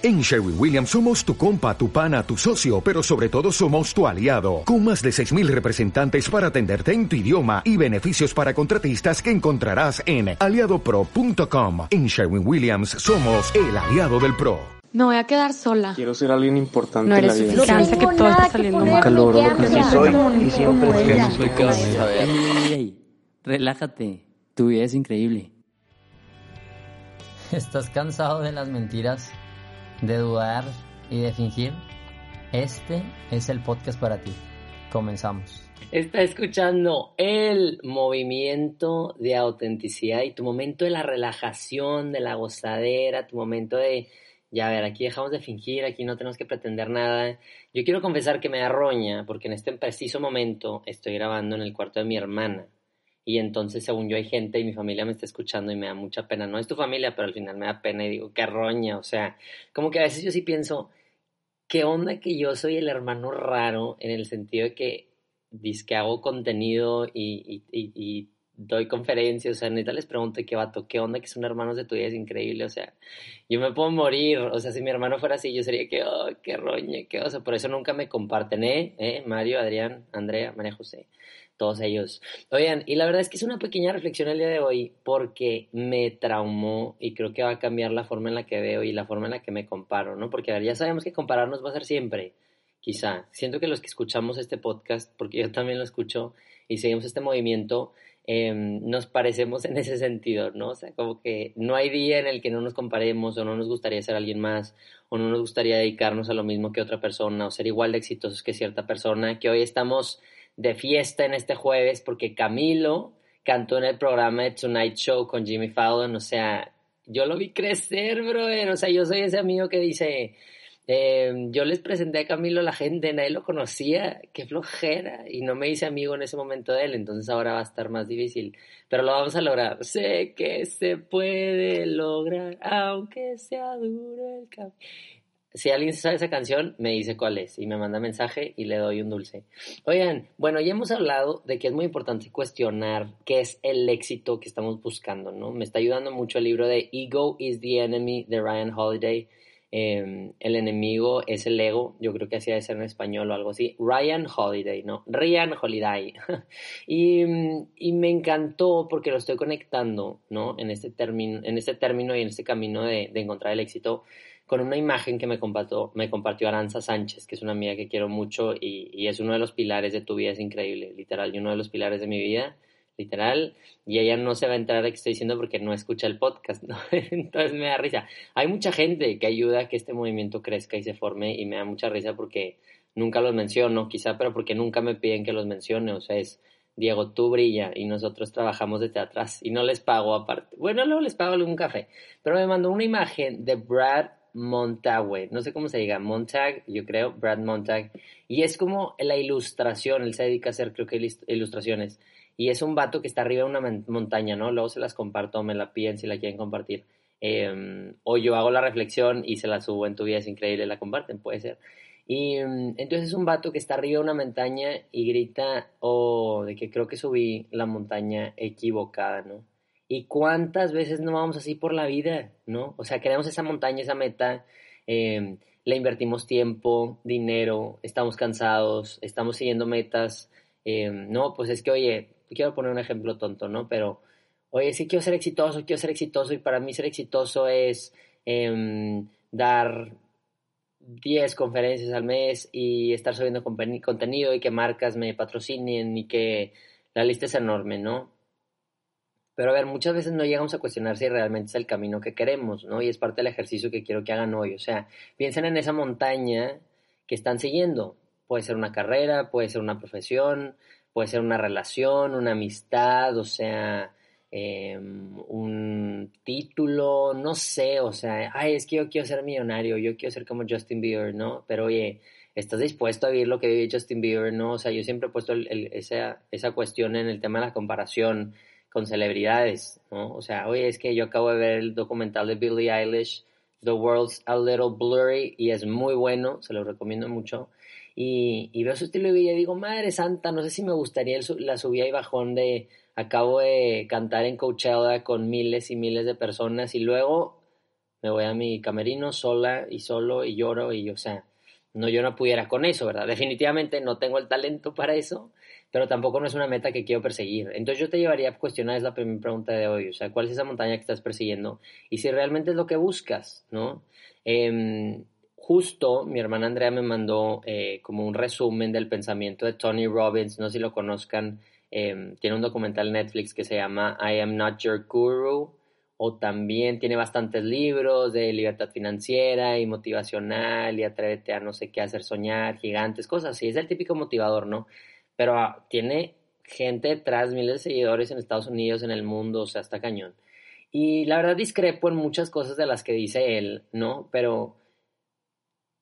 En Sherwin Williams somos tu compa, tu pana, tu socio, pero sobre todo somos tu aliado, con más de 6.000 representantes para atenderte en tu idioma y beneficios para contratistas que encontrarás en aliadopro.com. En Sherwin Williams somos el aliado del PRO. Me voy a quedar sola. Quiero ser alguien importante No en la eres vida. suficiente que todo está saliendo mal. Calor, lo que sí soy y siempre es no soy relájate, tu vida es increíble. ¿Estás cansado de las mentiras, de dudar y de fingir? Este es el podcast para ti. Comenzamos. Está escuchando el movimiento de autenticidad y tu momento de la relajación, de la gozadera, tu momento de, ya ver, aquí dejamos de fingir, aquí no tenemos que pretender nada. Yo quiero confesar que me da roña porque en este preciso momento estoy grabando en el cuarto de mi hermana. Y entonces, según yo, hay gente y mi familia me está escuchando y me da mucha pena. No es tu familia, pero al final me da pena y digo, qué roña. O sea, como que a veces yo sí pienso, ¿qué onda que yo soy el hermano raro en el sentido de que que hago contenido y, doy conferencias? O sea, neta les pregunto, ¿qué vato? ¿Qué onda que son hermanos de tu vida? Es increíble. O sea, yo me puedo morir. O sea, si mi hermano fuera así, yo sería que, oh, qué roña, qué oso. Por eso nunca me comparten, ¿eh? ¿Eh? Mario, Adrián, Andrea, María José todos ellos. Oigan, y la verdad es que es una pequeña reflexión el día de hoy porque me traumó y creo que va a cambiar la forma en la que veo y la forma en la que me comparo, ¿no? Porque ya sabemos que compararnos va a ser siempre, quizá. Siento que los que escuchamos este podcast, porque yo también lo escucho y seguimos este movimiento, eh, nos parecemos en ese sentido, ¿no? O sea, como que no hay día en el que no nos comparemos o no nos gustaría ser alguien más o no nos gustaría dedicarnos a lo mismo que otra persona o ser igual de exitosos que cierta persona, que hoy estamos de fiesta en este jueves porque Camilo cantó en el programa de Tonight Show con Jimmy Fallon, o sea, yo lo vi crecer, brother, o sea, yo soy ese amigo que dice, eh, yo les presenté a Camilo a la gente, nadie lo conocía, qué flojera, y no me hice amigo en ese momento de él, entonces ahora va a estar más difícil, pero lo vamos a lograr, sé que se puede lograr, aunque sea duro el camino si alguien sabe esa canción, me dice cuál es y me manda mensaje y le doy un dulce. Oigan, bueno, ya hemos hablado de que es muy importante cuestionar qué es el éxito que estamos buscando, ¿no? Me está ayudando mucho el libro de Ego is the Enemy de Ryan Holiday. Eh, el enemigo es el ego, yo creo que así debe ser en español o algo así. Ryan Holiday, ¿no? Ryan Holiday. y, y, me encantó porque lo estoy conectando, ¿no? En este término, en este término y en este camino de, de encontrar el éxito con una imagen que me compartió, me compartió Aranza Sánchez, que es una amiga que quiero mucho y, y, es uno de los pilares de tu vida, es increíble, literal, y uno de los pilares de mi vida, literal, y ella no se va a enterar de que estoy diciendo porque no escucha el podcast, ¿no? Entonces me da risa. Hay mucha gente que ayuda a que este movimiento crezca y se forme y me da mucha risa porque nunca los menciono, quizá, pero porque nunca me piden que los mencione, o sea, es... Diego, tú brilla y nosotros trabajamos desde atrás y no les pago aparte. Bueno, luego les pago un café, pero me mandó una imagen de Brad Montague, no sé cómo se diga, Montag, yo creo, Brad Montag, y es como la ilustración, él se dedica a hacer, creo que ilustraciones, y es un vato que está arriba de una montaña, ¿no? Luego se las comparto, me la piden si la quieren compartir, eh, o yo hago la reflexión y se la subo en tu vida, es increíble, la comparten, puede ser. Y um, entonces es un vato que está arriba de una montaña y grita, oh, de que creo que subí la montaña equivocada, ¿no? ¿Y cuántas veces no vamos así por la vida, no? O sea, queremos esa montaña, esa meta, eh, le invertimos tiempo, dinero, estamos cansados, estamos siguiendo metas, eh, no, pues es que, oye, quiero poner un ejemplo tonto, ¿no? Pero, oye, sí quiero ser exitoso, quiero ser exitoso y para mí ser exitoso es eh, dar 10 conferencias al mes y estar subiendo contenido y que marcas me patrocinen y que la lista es enorme, ¿no? Pero a ver, muchas veces no llegamos a cuestionar si realmente es el camino que queremos, ¿no? Y es parte del ejercicio que quiero que hagan hoy. O sea, piensen en esa montaña que están siguiendo. Puede ser una carrera, puede ser una profesión, puede ser una relación, una amistad, o sea, eh, un título, no sé, o sea, ay, es que yo quiero ser millonario, yo quiero ser como Justin Bieber, ¿no? Pero oye, ¿estás dispuesto a vivir lo que vive Justin Bieber, no? O sea, yo siempre he puesto esa, esa cuestión en el tema de la comparación con celebridades, ¿no? O sea, oye, es que yo acabo de ver el documental de Billie Eilish, The World's a Little Blurry, y es muy bueno, se lo recomiendo mucho. Y, veo su estilo de vida y digo, madre santa, no sé si me gustaría la subida y bajón de acabo de cantar en Coachella con miles y miles de personas y luego Me voy a mi camerino sola y solo y lloro y, o sea, no, yo no pudiera con eso, ¿verdad? Definitivamente no tengo el talento para eso, pero tampoco no es una meta que quiero perseguir. Entonces yo te llevaría a cuestionar, es la primera pregunta de hoy, o sea, ¿cuál es esa montaña que estás persiguiendo? Y si realmente es lo que buscas, ¿no? Em, justo mi hermana Andrea me mandó eh, como un resumen del pensamiento de Tony Robbins, no sé si lo conozcan, em, tiene un documental Netflix que se llama I Am Not Your Guru, o también tiene bastantes libros de libertad financiera y motivacional y atrévete a no sé qué hacer soñar, gigantes, cosas así. Es el típico motivador, ¿no? Pero ah, tiene gente detrás, miles de seguidores en Estados Unidos, en el mundo, o sea, está cañón. Y la verdad discrepo en muchas cosas de las que dice él, ¿no? Pero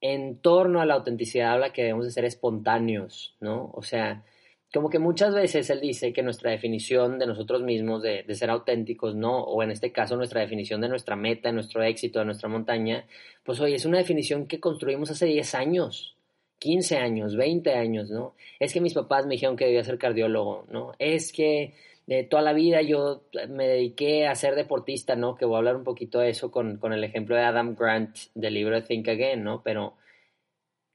en torno a la autenticidad habla que debemos de ser espontáneos, ¿no? O sea, como que muchas veces él dice que nuestra definición de nosotros mismos, de, ser auténticos, ¿no? O en este caso nuestra definición de nuestra meta, de nuestro éxito, de nuestra montaña, pues hoy es una definición que construimos hace 10 años, 15 años, 20 años, ¿no? Es que mis papás me dijeron que debía ser cardiólogo, ¿no? Es que de toda la vida yo me dediqué a ser deportista, ¿no? Que voy a hablar un poquito de eso con, con el ejemplo de Adam Grant del libro Think Again, ¿no? Pero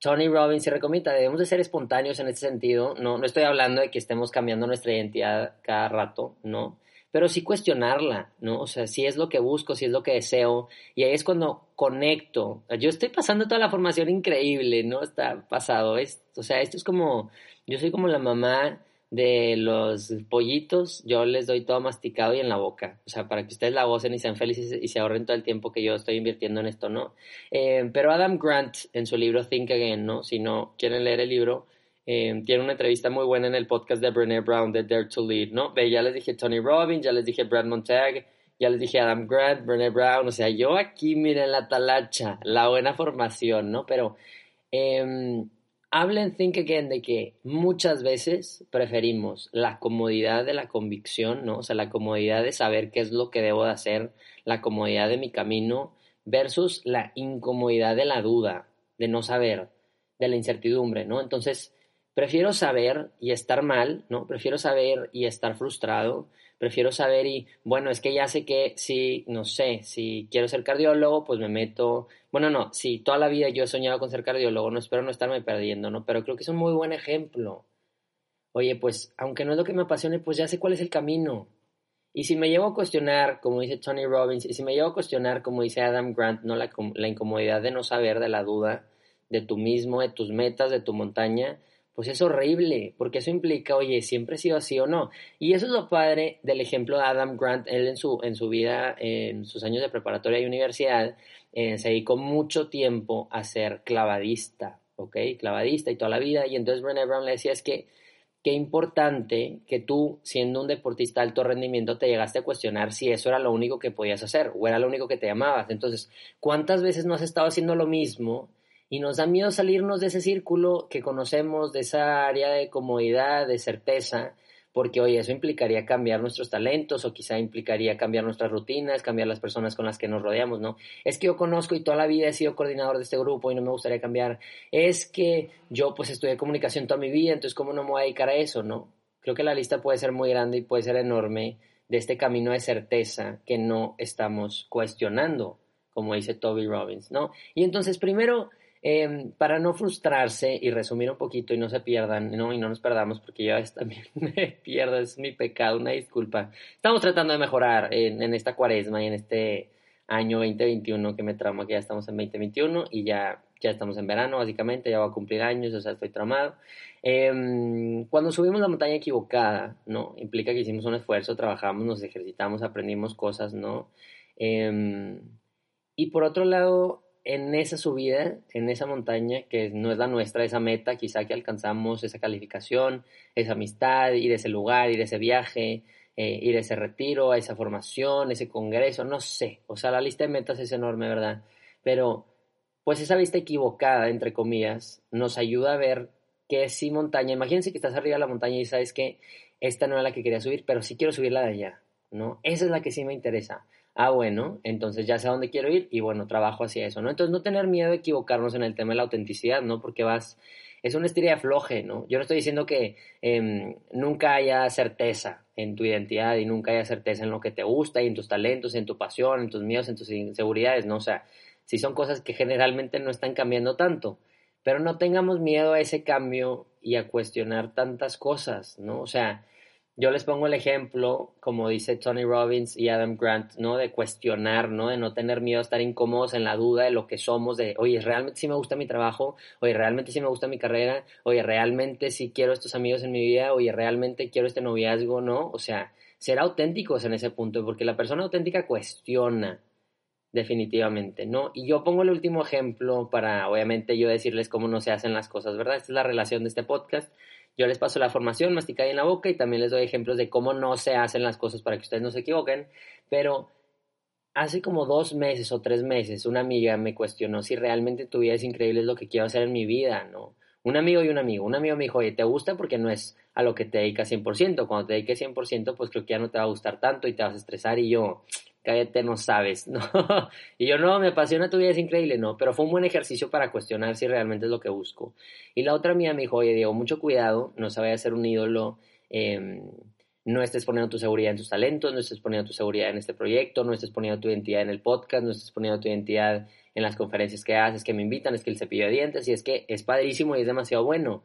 Tony Robbins se recomienda, debemos de ser espontáneos en ese sentido, no, no estoy hablando de que estemos cambiando nuestra identidad cada rato, ¿no? Pero sí cuestionarla, ¿no? O sea, si es lo que busco, si es lo que deseo, y ahí es cuando conecto. Yo estoy pasando toda la formación increíble, ¿no? Está pasado, es, o sea, esto es como, yo soy como la mamá de los pollitos, yo les doy todo masticado y en la boca, o sea, para que ustedes la gocen y sean felices y se ahorren todo el tiempo que yo estoy invirtiendo en esto, ¿no? Eh, pero Adam Grant, en su libro Think Again, ¿no? Si no quieren leer el libro, eh, tiene una entrevista muy buena en el podcast de Brené Brown de Dare to Lead, ¿no? Ve, ya les dije Tony Robbins, ya les dije Brad Montag, ya les dije Adam Grant, Brené Brown, o sea, yo aquí, miren la talacha, la buena formación, ¿no? Pero... Eh, habla en Think Again de que muchas veces preferimos la comodidad de la convicción, ¿no? O sea, la comodidad de saber qué es lo que debo de hacer, la comodidad de mi camino, versus la incomodidad de la duda, de no saber, de la incertidumbre, ¿no? Entonces, prefiero saber y estar mal, ¿no? Prefiero saber y estar frustrado, prefiero saber y, bueno, es que ya sé que si, no sé, si quiero ser cardiólogo, pues me meto, bueno, no, si toda la vida yo he soñado con ser cardiólogo, no espero no estarme perdiendo, ¿no? Pero creo que es un muy buen ejemplo. Oye, pues, aunque no es lo que me apasione, pues ya sé cuál es el camino. Y si me llevo a cuestionar, como dice Tony Robbins, y si me llevo a cuestionar, como dice Adam Grant, ¿no? La, la incomodidad de no saber, de la duda, de tú mismo, de tus metas, de tu montaña, pues es horrible, porque eso implica, oye, siempre he sido así o no. Y eso es lo padre del ejemplo de Adam Grant, él en su, en su vida, en sus años de preparatoria y universidad, eh, se dedicó mucho tiempo a ser clavadista, ¿ok? Clavadista y toda la vida, y entonces Brené Brown le decía, es que qué importante que tú, siendo un deportista de alto rendimiento, te llegaste a cuestionar si eso era lo único que podías hacer o era lo único que te llamabas. Entonces, ¿cuántas veces no has estado haciendo lo mismo? Y nos da miedo salirnos de ese círculo que conocemos, de esa área de comodidad, de certeza, porque oye, eso implicaría cambiar nuestros talentos o quizá implicaría cambiar nuestras rutinas, cambiar las personas con las que nos rodeamos, ¿no? Es que yo conozco y toda la vida he sido coordinador de este grupo y no me gustaría cambiar. Es que yo pues estudié comunicación toda mi vida, entonces ¿cómo no me voy a dedicar a eso, no? Creo que la lista puede ser muy grande y puede ser enorme de este camino de certeza que no estamos cuestionando, como dice Toby Robbins, ¿no? Y entonces primero Em, para no frustrarse y resumir un poquito y no se pierdan, ¿no? Y no nos perdamos porque yo también me pierdo, es mi pecado, una disculpa. Estamos tratando de mejorar en, esta cuaresma y en este año 2021 que me tramo, que ya estamos en 2021 y ya, ya estamos en verano, básicamente, ya va a cumplir años, o sea, estoy tramado. Em, cuando subimos la montaña equivocada, ¿no? Implica que hicimos un esfuerzo, trabajamos, nos ejercitamos, aprendimos cosas, ¿no? Em, y por otro lado, en esa subida, en esa montaña, que no es la nuestra, esa meta, quizá que alcanzamos esa calificación, esa amistad, ir a ese lugar, ir a ese viaje, eh, ir a ese retiro, a esa formación, ese congreso, no sé. O sea, la lista de metas es enorme, ¿verdad? Pero, pues esa vista equivocada, entre comillas, nos ayuda a ver que sí montaña. Imagínense que estás arriba de la montaña y sabes que esta no es la que quería subir, pero sí quiero subir la de allá, ¿no? Esa es la que sí me interesa. Ah, bueno, entonces ya sé a dónde quiero ir y bueno, trabajo hacia eso, ¿no? Entonces no tener miedo de equivocarnos en el tema de la autenticidad, ¿no? Porque vas, es una estira de afloje, ¿no? Yo no estoy diciendo que em, nunca haya certeza en tu identidad y nunca haya certeza en lo que te gusta y en tus talentos, en tu pasión, en tus miedos, en tus inseguridades, ¿no? O sea, si son cosas que generalmente no están cambiando tanto, pero no tengamos miedo a ese cambio y a cuestionar tantas cosas, ¿no? O sea, yo les pongo el ejemplo, como dice Tony Robbins y Adam Grant, ¿no? De cuestionar, ¿no? De no tener miedo a estar incómodos en la duda de lo que somos, de, oye, realmente sí me gusta mi trabajo, oye, realmente sí me gusta mi carrera, oye, realmente sí quiero estos amigos en mi vida, oye, realmente quiero este noviazgo, ¿no? O sea, ser auténticos en ese punto, porque la persona auténtica cuestiona, definitivamente, ¿no? Y yo pongo el último ejemplo para, obviamente, yo decirles cómo no se hacen las cosas, ¿verdad? Esta es la relación de este podcast yo les paso la formación masticada en la boca y también les doy ejemplos de cómo no se hacen las cosas para que ustedes no se equivoquen, pero hace como dos meses o tres meses una amiga me cuestionó si realmente tu vida es increíble es lo que quiero hacer en mi vida, ¿no? Un amigo y un amigo. Un amigo me dijo, oye, ¿te gusta? Porque no es a lo que te dedicas 100%. Cuando te dediques 100%, pues creo que ya no te va a gustar tanto y te vas a estresar. Y yo, cállate, no sabes, ¿no? y yo, no, me apasiona tu vida, es increíble, ¿no? Pero fue un buen ejercicio para cuestionar si realmente es lo que busco. Y la otra mía me dijo, oye, Diego, mucho cuidado, no se vaya a ser un ídolo, em, no estés poniendo tu seguridad en tus talentos, no estés poniendo tu seguridad en este proyecto, no estés poniendo tu identidad en el podcast, no estés poniendo tu identidad en las conferencias que haces, que me invitan, es que el cepillo de dientes, y es que es padrísimo y es demasiado bueno.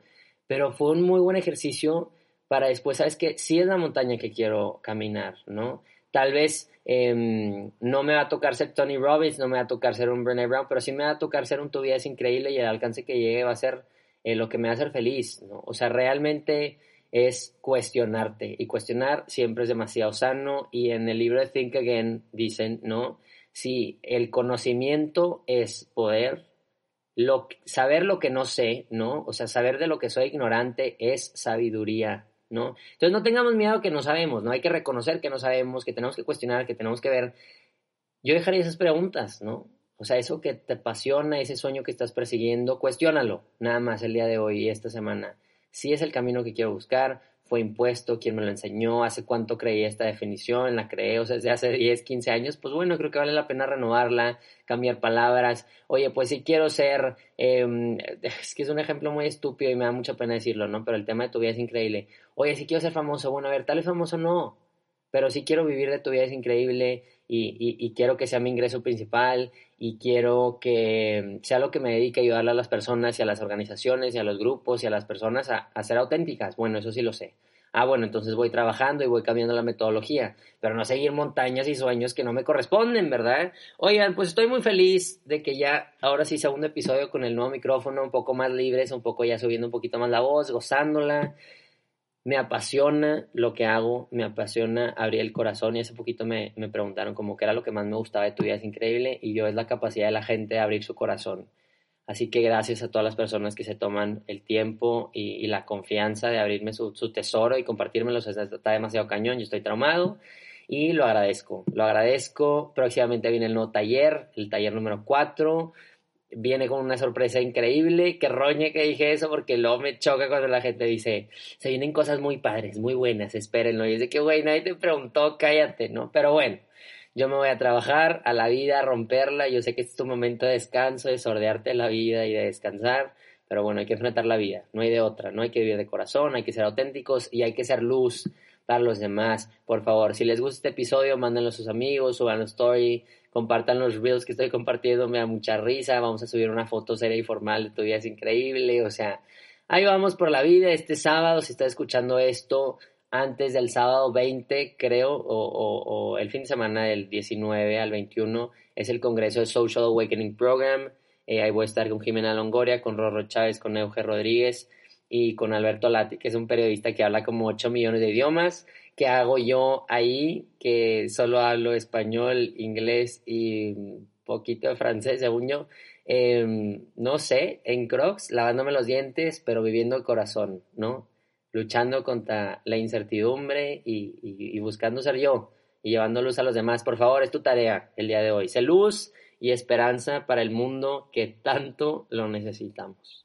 Pero fue un muy buen ejercicio para después, ¿sabes qué? Sí es la montaña que quiero caminar, ¿no? Tal vez Em, no me va a tocar ser Tony Robbins, no me va a tocar ser un Brené Brown, pero sí me va a tocar ser un Tu es increíble y el alcance que llegue va a ser eh, lo que me va a hacer feliz, ¿no? O sea, realmente es cuestionarte y cuestionar siempre es demasiado sano y en el libro de Think Again dicen, ¿no? Si el conocimiento es poder, lo, saber lo que no sé, ¿no? O sea, saber de lo que soy ignorante es sabiduría ¿no? Entonces no tengamos miedo que no sabemos, ¿no? Hay que reconocer que no sabemos, que tenemos que cuestionar, que tenemos que ver. Yo dejaría esas preguntas, ¿no? O sea, eso que te apasiona, ese sueño que estás persiguiendo, cuestiónalo, nada más el día de hoy y esta semana. Si es el camino que quiero buscar, fue impuesto, quién me lo enseñó, hace cuánto creí esta definición, la creé, o sea, desde hace 10, 15 años, pues bueno, creo que vale la pena renovarla, cambiar palabras. Oye, pues si quiero ser, em, es que es un ejemplo muy estúpido y me da mucha pena decirlo, ¿no? Pero el tema de tu vida es increíble. Oye, si quiero ser famoso, bueno, a ver, tal vez famoso no, pero si quiero vivir de tu vida es increíble y, y, quiero que sea mi ingreso principal y quiero que sea lo que me dedique a ayudarle a las personas y a las organizaciones y a los grupos y a las personas a, a ser auténticas. Bueno, eso sí lo sé. Ah, bueno, entonces voy trabajando y voy cambiando la metodología, pero no seguir montañas y sueños que no me corresponden, ¿verdad? Oigan, pues estoy muy feliz de que ya, ahora sí, segundo episodio con el nuevo micrófono, un poco más libres, un poco ya subiendo un poquito más la voz, gozándola me apasiona lo que hago, me apasiona abrir el corazón y hace poquito me, me preguntaron como qué era lo que más me gustaba de tu vida es increíble y yo es la capacidad de la gente de abrir su corazón. Así que gracias a todas las personas que se toman el tiempo y, la confianza de abrirme su, su tesoro y compartírmelo. está demasiado cañón, yo estoy traumado y lo agradezco. Lo agradezco. Próximamente viene el nuevo taller, el taller número 4 viene con una sorpresa increíble. Que roñe que dije eso porque luego me choca cuando la gente dice, se vienen cosas muy padres, muy buenas, espérenlo. Y es de que, güey, nadie te preguntó, cállate, ¿no? Pero bueno, yo me voy a trabajar a la vida, a romperla. Yo sé que este es tu momento de descanso, de sordearte la vida y de descansar. Pero bueno, hay que enfrentar la vida, no hay de otra, no hay que vivir de corazón, hay que ser auténticos y hay que ser luz para los demás. Por favor, si les gusta este episodio, mándenlo a sus amigos, suban la story, compartan los reels que estoy compartiendo, me da mucha risa, vamos a subir una foto seria y formal de tu vida, es increíble, o sea, ahí vamos por la vida, este sábado, si estás escuchando esto antes del sábado 20, creo, o, el fin de semana del 19 al 21, es el Congreso de Social Awakening Program, eh, ahí voy a estar con Jimena Longoria, con Rorro Chávez, con Euge Rodríguez y con Alberto Lati, que es un periodista que habla como 8 millones de idiomas, ¿Qué hago yo ahí? Que solo hablo español, inglés y poquito de francés, según yo. Em, no sé, en Crocs, lavándome los dientes, pero viviendo el corazón, ¿no? Luchando contra la incertidumbre y, y buscando ser yo y llevando luz a los demás. Por favor, es tu tarea el día de hoy. Sé luz y esperanza para el mundo que tanto lo necesitamos.